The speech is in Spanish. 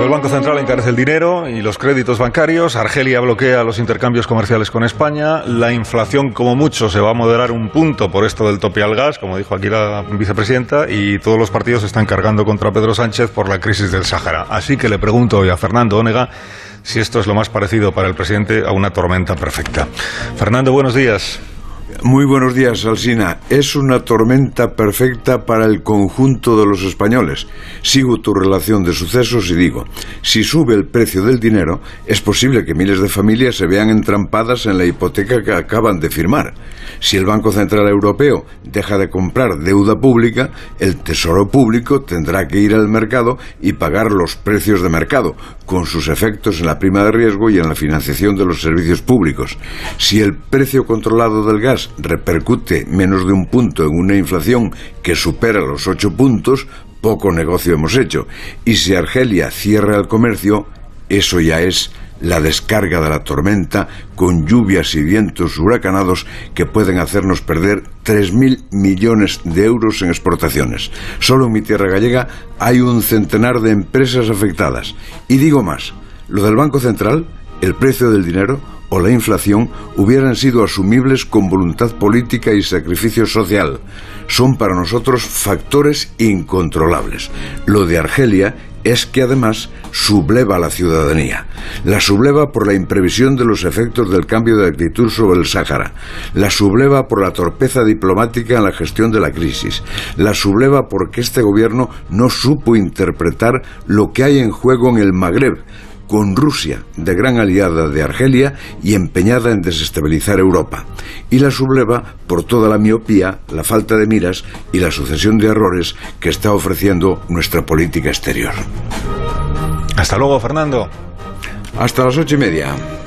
El Banco Central encarece el dinero y los créditos bancarios. Argelia bloquea los intercambios comerciales con España. La inflación, como mucho, se va a moderar un punto por esto del tope al gas, como dijo aquí la vicepresidenta. Y todos los partidos están cargando contra Pedro Sánchez por la crisis del Sáhara. Así que le pregunto hoy a Fernando Onega si esto es lo más parecido para el presidente a una tormenta perfecta. Fernando, buenos días. Muy buenos días, Alsina. Es una tormenta perfecta para el conjunto de los españoles. Sigo tu relación de sucesos y digo, si sube el precio del dinero, es posible que miles de familias se vean entrampadas en la hipoteca que acaban de firmar. Si el Banco Central Europeo deja de comprar deuda pública, el Tesoro Público tendrá que ir al mercado y pagar los precios de mercado, con sus efectos en la prima de riesgo y en la financiación de los servicios públicos. Si el precio controlado del gas repercute menos de un punto en una inflación que supera los ocho puntos, poco negocio hemos hecho. Y si Argelia cierra el comercio, eso ya es la descarga de la tormenta con lluvias y vientos huracanados que pueden hacernos perder 3.000 millones de euros en exportaciones. Solo en mi tierra gallega hay un centenar de empresas afectadas. Y digo más, lo del Banco Central, el precio del dinero, o la inflación hubieran sido asumibles con voluntad política y sacrificio social. Son para nosotros factores incontrolables. Lo de Argelia es que además subleva a la ciudadanía. La subleva por la imprevisión de los efectos del cambio de actitud sobre el Sáhara. La subleva por la torpeza diplomática en la gestión de la crisis. La subleva porque este gobierno no supo interpretar lo que hay en juego en el Magreb, con Rusia, de gran aliada de Argelia y empeñada en desestabilizar Europa, y la subleva por toda la miopía, la falta de miras y la sucesión de errores que está ofreciendo nuestra política exterior. Hasta luego, Fernando. Hasta las ocho y media.